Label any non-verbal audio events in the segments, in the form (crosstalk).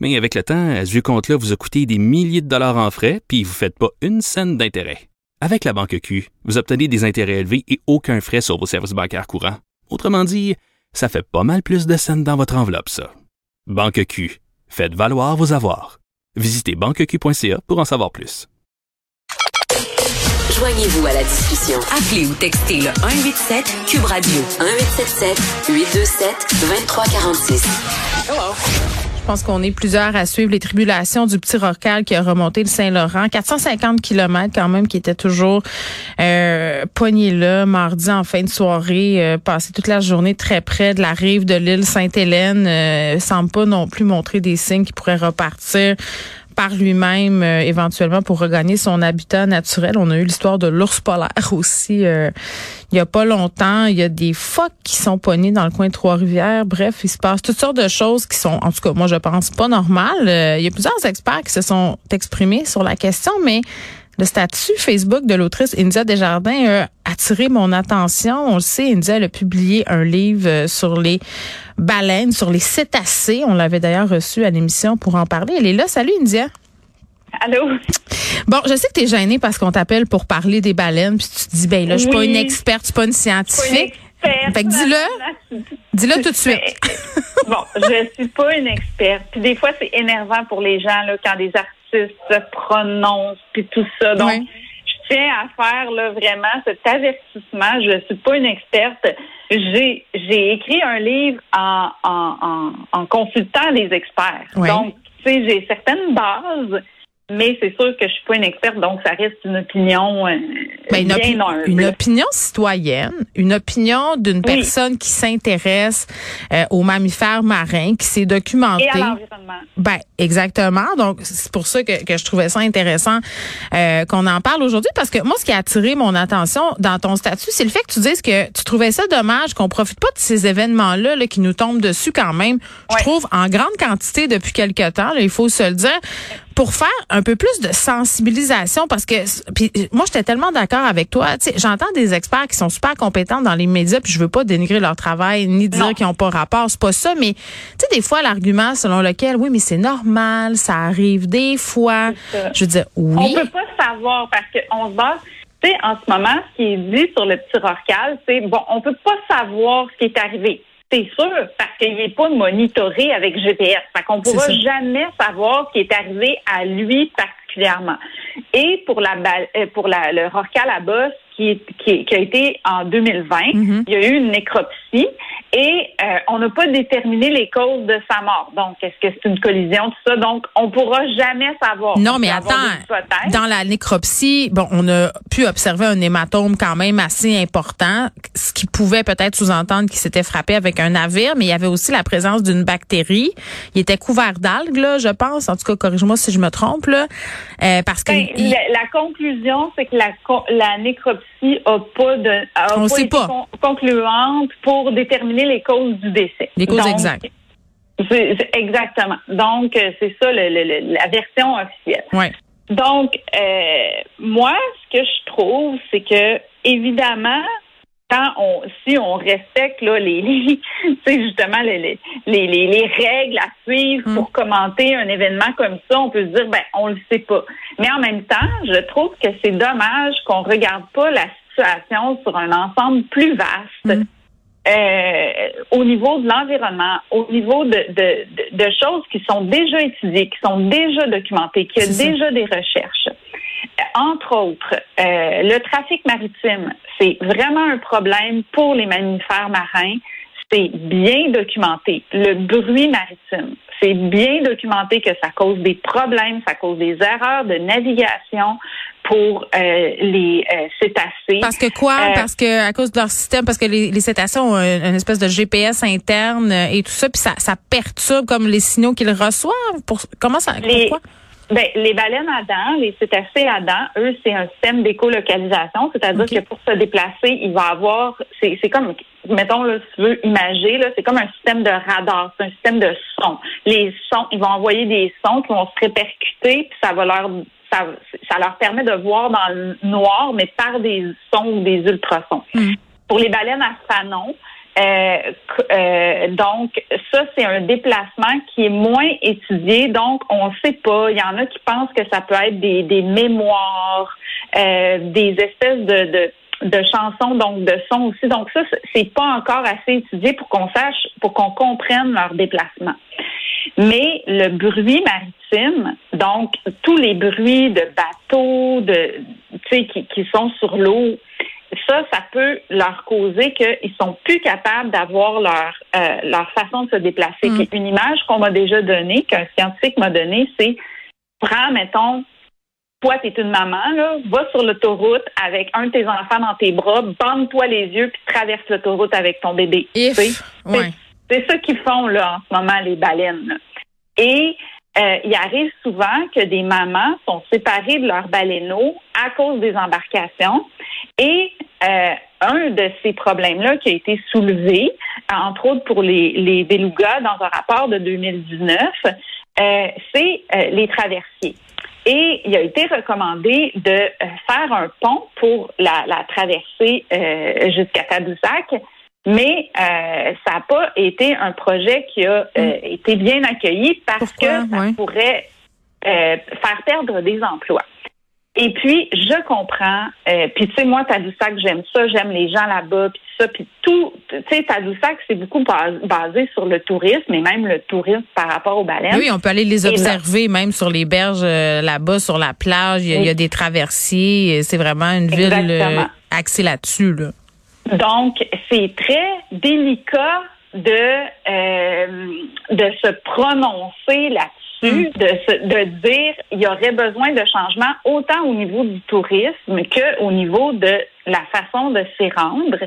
Mais avec le temps, ce vieux compte-là vous a coûté des milliers de dollars en frais, puis vous ne faites pas une scène d'intérêt. Avec la Banque Q, vous obtenez des intérêts élevés et aucun frais sur vos services bancaires courants. Autrement dit, ça fait pas mal plus de scènes dans votre enveloppe, ça. Banque Q. Faites valoir vos avoirs. Visitez banqueq.ca pour en savoir plus. Joignez-vous à la discussion. Appelez ou textez le 187 Cube Radio 1877 827 2346. Je pense qu'on est plusieurs à suivre les tribulations du petit Rorcal qui a remonté le Saint-Laurent. 450 kilomètres quand même qui était toujours euh, poigné là, mardi en fin de soirée, euh, passé toute la journée très près de la rive de l'île Sainte-Hélène. Euh, semble pas non plus montrer des signes qui pourraient repartir par lui-même euh, éventuellement pour regagner son habitat naturel. On a eu l'histoire de l'ours polaire (laughs) aussi euh, il y a pas longtemps. Il y a des phoques qui sont pognés dans le coin de Trois-Rivières. Bref, il se passe toutes sortes de choses qui sont, en tout cas, moi je pense pas normales. Euh, il y a plusieurs experts qui se sont exprimés sur la question, mais le statut Facebook de l'autrice India Desjardins a attiré mon attention. On le sait, India elle a publié un livre sur les baleines, sur les cétacés. On l'avait d'ailleurs reçu à l'émission pour en parler. Elle est là. Salut India. Allô? Bon, je sais que tu es gênée parce qu'on t'appelle pour parler des baleines, puis tu te dis, ben là, je suis pas une experte, je suis pas une scientifique. Fait que dis-le. Dis-le tout de suite. bon, je suis pas une experte. Puis des fois, c'est énervant pour les gens là, quand des artistes se prononcent puis tout ça. Donc, je tiens à faire là, vraiment cet avertissement. Je suis pas une experte. J'ai j'ai écrit un livre en, en, en, en consultant des experts. Donc, tu sais, j'ai certaines bases mais c'est sûr que je suis pas une experte, donc ça reste une opinion euh, ben, une, bien une opinion citoyenne, une opinion d'une personne qui s'intéresse euh, aux mammifères marins, qui s'est documentée. Et à l'environnement. Ben exactement. Donc c'est pour ça que, que je trouvais ça intéressant euh, qu'on en parle aujourd'hui, parce que moi ce qui a attiré mon attention dans ton statut, c'est le fait que tu dises que tu trouvais ça dommage qu'on profite pas de ces événements-là là, qui nous tombent dessus quand même. Je trouve en grande quantité depuis quelque temps. Là, il faut se le dire pour faire un peu plus de sensibilisation parce que puis moi j'étais tellement d'accord avec toi, j'entends des experts qui sont super compétents dans les médias puis je veux pas dénigrer leur travail ni dire qu'ils ont pas rapport, c'est pas ça mais tu sais des fois l'argument selon lequel oui mais c'est normal, ça arrive des fois. Je veux dire oui. On peut pas savoir parce qu'on se base tu sais, en ce moment, ce qui est dit sur le petit Rorcal, c'est bon, on peut pas savoir ce qui est arrivé. C'est sûr, parce qu'il n'est pas monitoré avec GPS. Fait qu'on pourra jamais savoir ce qui est arrivé à lui particulièrement. Et pour la euh, pour la, le Rorcal à bosse qui, qui, qui, a été en 2020, mm-hmm. il y a eu une nécropsie et euh, on n'a pas déterminé les causes de sa mort. Donc, est-ce que c'est une collision, tout ça? Donc, on pourra jamais savoir. Non, mais attends, dans la nécropsie, bon, on a pu observer un hématome quand même assez important, ce qui pouvait peut-être sous-entendre qu'il s'était frappé avec un navire, mais il y avait aussi la présence d'une bactérie. Il était couvert d'algues, là, je pense. En tout cas, corrige-moi si je me trompe, là. Euh, parce que... Ben, la, conclusion, c'est que la, la nécropsie a pas de... A on pas sait pas. concluante pour déterminer les causes du décès. Les causes exactes. exactement. Donc, euh, c'est ça la version officielle. Ouais. Donc, euh, moi, ce que je trouve, c'est que, évidemment, quand on, si on respecte là, les, les justement les, les, les, règles à suivre mm. pour commenter un événement comme ça, on peut se dire ben on le sait pas. Mais en même temps, je trouve que c'est dommage qu'on regarde pas la situation sur un ensemble plus vaste. Mm. Euh, au niveau de l'environnement, au niveau de, de, de, choses qui sont déjà étudiées, qui sont déjà documentées, qui a déjà des recherches. Entre autres, euh, le trafic maritime, c'est vraiment un problème pour les mammifères marins. C'est bien documenté. Le bruit maritime, c'est bien documenté que ça cause des problèmes, ça cause des erreurs de navigation, pour euh, les euh, cétacés. Parce que quoi? Euh, parce que à cause de leur système, parce que les, les cétacés ont une, espèce de GPS interne et tout ça, puis ça, ça perturbe comme les signaux qu'ils reçoivent. Pour comment ça? pourquoi? Ben, les baleines à dents, les cétacés à dents, eux, c'est un système d'écolocalisation, c'est-à-dire que pour se déplacer, il va avoir, c'est, c'est comme, mettons, là, si tu veux imager, là, c'est comme un système de radar, c'est un système de son. Les sons, ils vont envoyer des sons qui vont se répercuter, puis ça va leur, ça, ça leur permet de voir dans le noir, mais par des sons ou des ultrasons. Hmm. Pour les baleines à fanon, euh, euh, donc, ça, c'est un déplacement qui est moins étudié. Donc, on ne sait pas. Il y en a qui pensent que ça peut être des, des mémoires, euh, des espèces de, de, de, chansons, donc de sons aussi. Donc, ça, c'est pas encore assez étudié pour qu'on sache, pour qu'on comprenne leur déplacement. Mais le bruit maritime, donc tous les bruits de bateaux, de, tu sais, qui, qui sont sur l'eau, ça, ça peut leur causer qu'ils sont plus capables d'avoir leur euh, leur façon de se déplacer. Mm. Puis une image qu'on m'a déjà donnée, qu'un scientifique m'a donnée, c'est prends, mettons, toi, tu es une maman, là, va sur l'autoroute avec un de tes enfants dans tes bras, bande-toi les yeux, puis traverse l'autoroute avec ton bébé. Ouais. C'est ça qu'ils font là en ce moment, les baleines. Et euh, il arrive souvent que des mamans sont séparées de leurs baleineaux à cause des embarcations. Et euh, un de ces problèmes-là qui a été soulevé, entre autres pour les, les belugas dans un rapport de 2019, euh, c'est euh, les traversiers. Et il a été recommandé de euh, faire un pont pour la, la traversée jusqu'à Tadoussac, mais euh, ça n'a pas été un projet qui a euh, été bien accueilli parce Pourquoi? que ça pourrait euh, faire perdre des emplois. Et puis, je comprends. Euh, puis, tu sais, moi, Tadoussac, j'aime ça. J'aime les gens là-bas. Puis ça. Puis tout. Tu sais, Tadoussac, c'est beaucoup bas- basé sur le tourisme et même le tourisme par rapport aux baleines. Oui, on peut aller les là- observer même sur les berges euh, là-bas, sur la plage. Il y a, Oui. il y a des traversiers. C'est vraiment une ville euh, axée là-dessus. Là. Donc, c'est très délicat de euh, de se prononcer là-dessus, de se, de dire il y aurait besoin de changements autant au niveau du tourisme que au niveau de la façon de s'y rendre.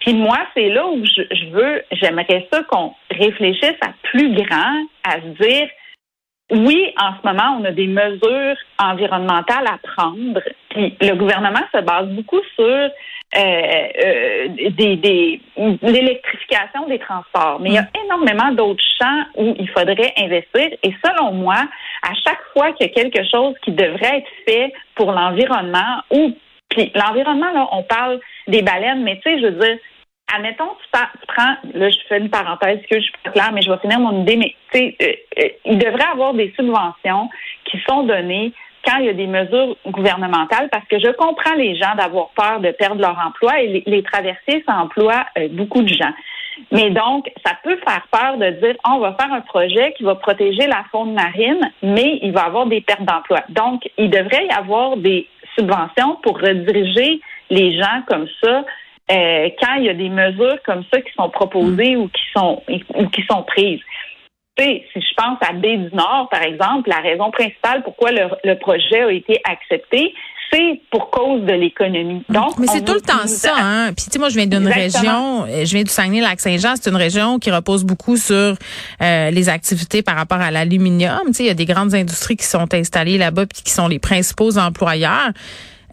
Puis moi, c'est là où je, je veux, j'aimerais ça qu'on réfléchisse à plus grand, à se dire oui, en ce moment, on a des mesures environnementales à prendre. Puis le gouvernement se base beaucoup sur euh, euh, des, des, l'électrification des transports. Mais il y a énormément d'autres champs où il faudrait investir. Et selon moi, à chaque fois qu'il y a quelque chose qui devrait être fait pour l'environnement ou puis l'environnement, là, on parle des baleines, mais tu sais, je veux dire, admettons, tu, par- tu prends, là, je fais une parenthèse, que je suis pas claire, mais je vais finir mon idée, mais euh, euh, il devrait avoir des subventions qui sont données quand il y a des mesures gouvernementales, parce que je comprends les gens d'avoir peur de perdre leur emploi et les, les traversiers, ça emploie euh, beaucoup de gens. Mais donc, ça peut faire peur de dire, on va faire un projet qui va protéger la faune marine, mais il va avoir des pertes d'emploi. Donc, il devrait y avoir des subventions pour rediriger les gens comme ça euh, quand il y a des mesures comme ça qui sont proposées ou qui sont ou qui sont prises. Si je pense à Baie du Nord, par exemple, la raison principale pourquoi le, le projet a été accepté, c'est pour cause de l'économie. Donc, Mais c'est tout le temps ça. Hein? Puis tu sais, moi, je viens d'une région, euh, je viens du Saguenay-Lac-Saint-Jean. C'est une région qui repose beaucoup sur euh, les activités par rapport à l'aluminium. Tu sais, il y a des grandes industries qui sont installées là-bas puis qui sont les principaux employeurs.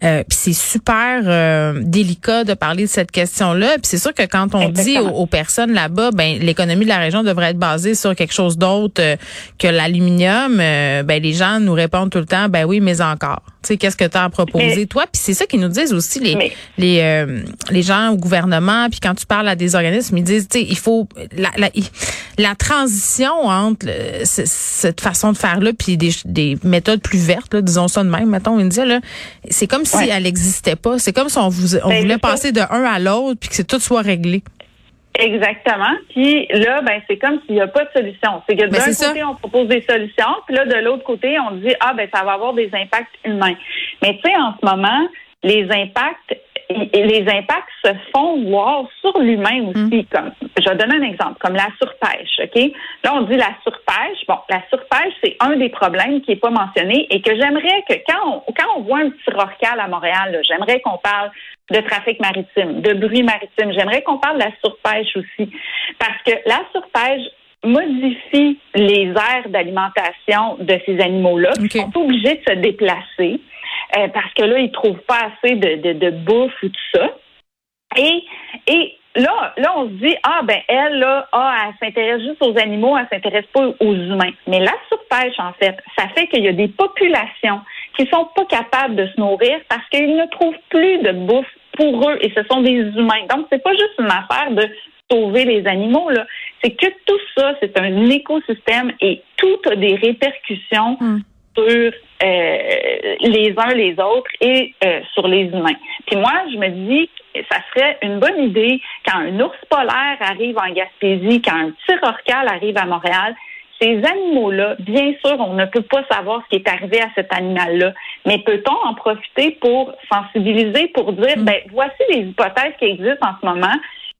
Euh, puis c'est super euh, délicat de parler de cette question-là. Puis c'est sûr que quand on dit aux personnes là-bas, ben l'économie de la région devrait être basée sur quelque chose d'autre euh, que l'aluminium, euh, ben les gens nous répondent tout le temps, ben oui, mais encore. Tu sais, qu'est-ce que tu as à proposer Mais- toi? Puis c'est ça qu'ils nous disent aussi les Mais- les euh, les gens au gouvernement. Puis quand tu parles à des organismes, ils disent, tu sais, il faut la la, la transition entre le- c- cette façon de faire là puis des, des méthodes plus vertes, là, disons ça de même. Mettons, ils disaient là, c'est comme si Ouais. elle n'existait pas. C'est comme si on, vous, on Ben, voulait ça. passer de un à l'autre puis que c'est tout soit réglé. Exactement. Puis là, ben c'est comme s'il n'y a pas de solution. C'est que Ben, d'un ça. côté, on propose des solutions, puis là, de l'autre côté, on dit ah ben ça va avoir des impacts humains. Mais tu sais, en ce moment, les impacts les impacts se font voir sur l'humain aussi. Comme je vais donner un exemple, comme la surpêche. Ok, là on dit la surpêche. Bon, la surpêche c'est un des problèmes qui est pas mentionné et que j'aimerais que quand on, quand on voit un petit rorcal à Montréal, j'aimerais qu'on parle de trafic maritime, de bruit maritime. J'aimerais qu'on parle de la surpêche aussi, parce que la surpêche modifie les aires d'alimentation de ces animaux-là. Ils sont obligés de se déplacer euh, parce que là, ils trouvent pas assez de, de, de bouffe ou tout ça. Et, et là, là, on se dit, ah, ben, elle, là, ah, elle s'intéresse juste aux animaux, elle s'intéresse pas aux humains. Mais la surpêche, en fait, ça fait qu'il y a des populations qui sont pas capables de se nourrir parce qu'ils ne trouvent plus de bouffe pour eux et ce sont des humains. Donc, c'est pas juste une affaire de sauver les animaux, là. C'est que tout ça, c'est un écosystème et tout a des répercussions hmm. sur euh, les uns les autres et euh, sur les humains. Puis moi, je me dis ça serait une bonne idée quand un ours polaire arrive en Gaspésie, quand un rorcal arrive à Montréal, ces animaux-là, bien sûr, on ne peut pas savoir ce qui est arrivé à cet animal-là, mais peut-on en profiter pour sensibiliser, pour dire, mm. ben, voici les hypothèses qui existent en ce moment.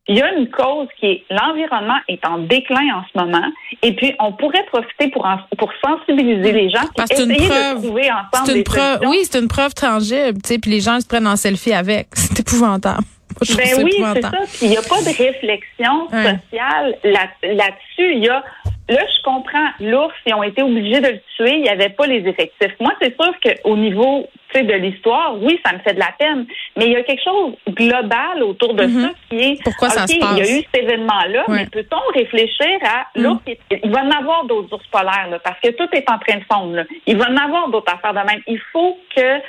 Il y a une cause qui est l'environnement est en déclin en ce moment, et puis on pourrait profiter pour pour sensibiliser les gens, puis essayer de trouver ensemble des preuve, Oui, c'est une preuve tangible, tu sais, puis les gens se prennent en selfie avec. (laughs) C'est épouvantable. ben oui, c'est ça. il n'y a pas de réflexion sociale là-dessus. il y a Là, je comprends, l'ours, ils ont été obligés de le tuer, il n'y avait pas les effectifs. Moi, c'est sûr qu'au niveau de l'histoire, oui, ça me fait de la peine, mais il y a quelque chose global autour de mm-hmm. ça qui est Pourquoi ça se passe? il y a eu cet événement-là, mais peut-on réfléchir à mm. l'ours? Il va en avoir d'autres ours polaires, là, parce que tout est en train de fondre. Il va en avoir d'autres affaires de même. Il faut que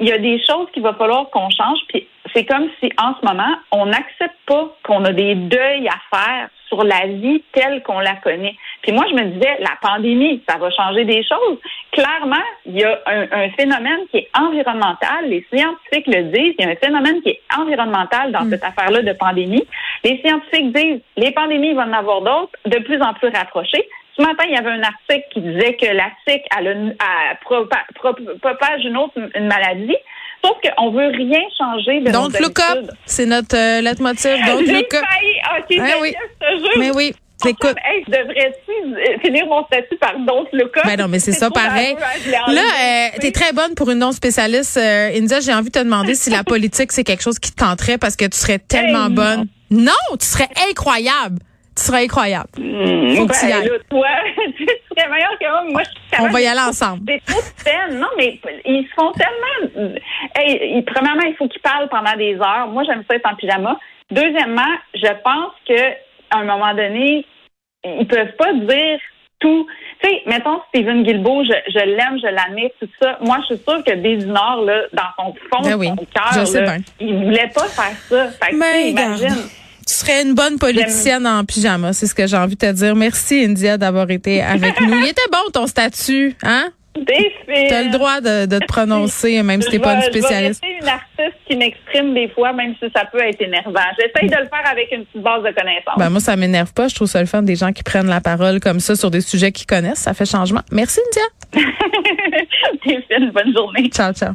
il y a des choses qu'il va falloir qu'on change. Puis c'est comme si en ce moment, on n'accepte pas qu'on a des deuils à faire sur la vie telle qu'on la connaît. Puis moi, je me disais, la pandémie, ça va changer des choses. Clairement, il y a un, phénomène qui est environnemental. Les scientifiques le disent. Il y a un phénomène qui est environnemental dans mm. cette affaire-là de pandémie. Les scientifiques disent, les pandémies, il va en avoir d'autres, de plus en plus rapprochées. Ce matin, il y avait un article qui disait que la SIC propage une autre une maladie. Sauf qu'on veut rien changer de Donc, look up, c'est notre euh, leitmotiv. (laughs) Donc, look up. OK, ah, oui. Mais oui. Écoute. Hey, je devrais finir mon statut par Don't Look Up? Ben non, mais c'est ça, pareil. Là, euh, tu es très bonne pour une non-spécialiste. Euh, India, j'ai envie de te demander si la (laughs) politique, c'est quelque chose qui te tenterait parce que tu serais tellement bonne. Non. tu serais incroyable. Tu serais incroyable. Mmh, Faut que tu y ben, ailles. Là, toi, (laughs) tu serais meilleur que moi. moi je On va y aller ensemble. C'est trop de peine. Non, mais ils font tellement. Hey, premièrement, il faut qu'ils parlent pendant des heures. Moi, j'aime ça être en pyjama. Deuxièmement, je pense que à un moment donné, ils peuvent pas dire tout. Tu sais, mettons Stephen Guilbeault, je, je l'aime, je l'admire, tout ça. Moi, je suis sûre que Nord, là, dans son fond, ben son cœur, il voulait pas faire ça. Fait que, imagine. Tu serais une bonne politicienne en pyjama, c'est ce que j'ai envie de te dire. Merci, India, d'avoir été avec nous. Il était bon ton statut, hein? Tu as le droit de, de te prononcer, même si tu n'es pas une spécialiste. Je vais une artiste qui m'exprime des fois, même si ça peut être énervant. J'essaye de le faire avec une petite base de connaissances. Ben, moi, ça m'énerve pas. Je trouve ça le fun des gens qui prennent la parole comme ça sur des sujets qu'ils connaissent. Ça fait changement. Merci, India. (laughs) T'es bonne journée. Ciao, ciao.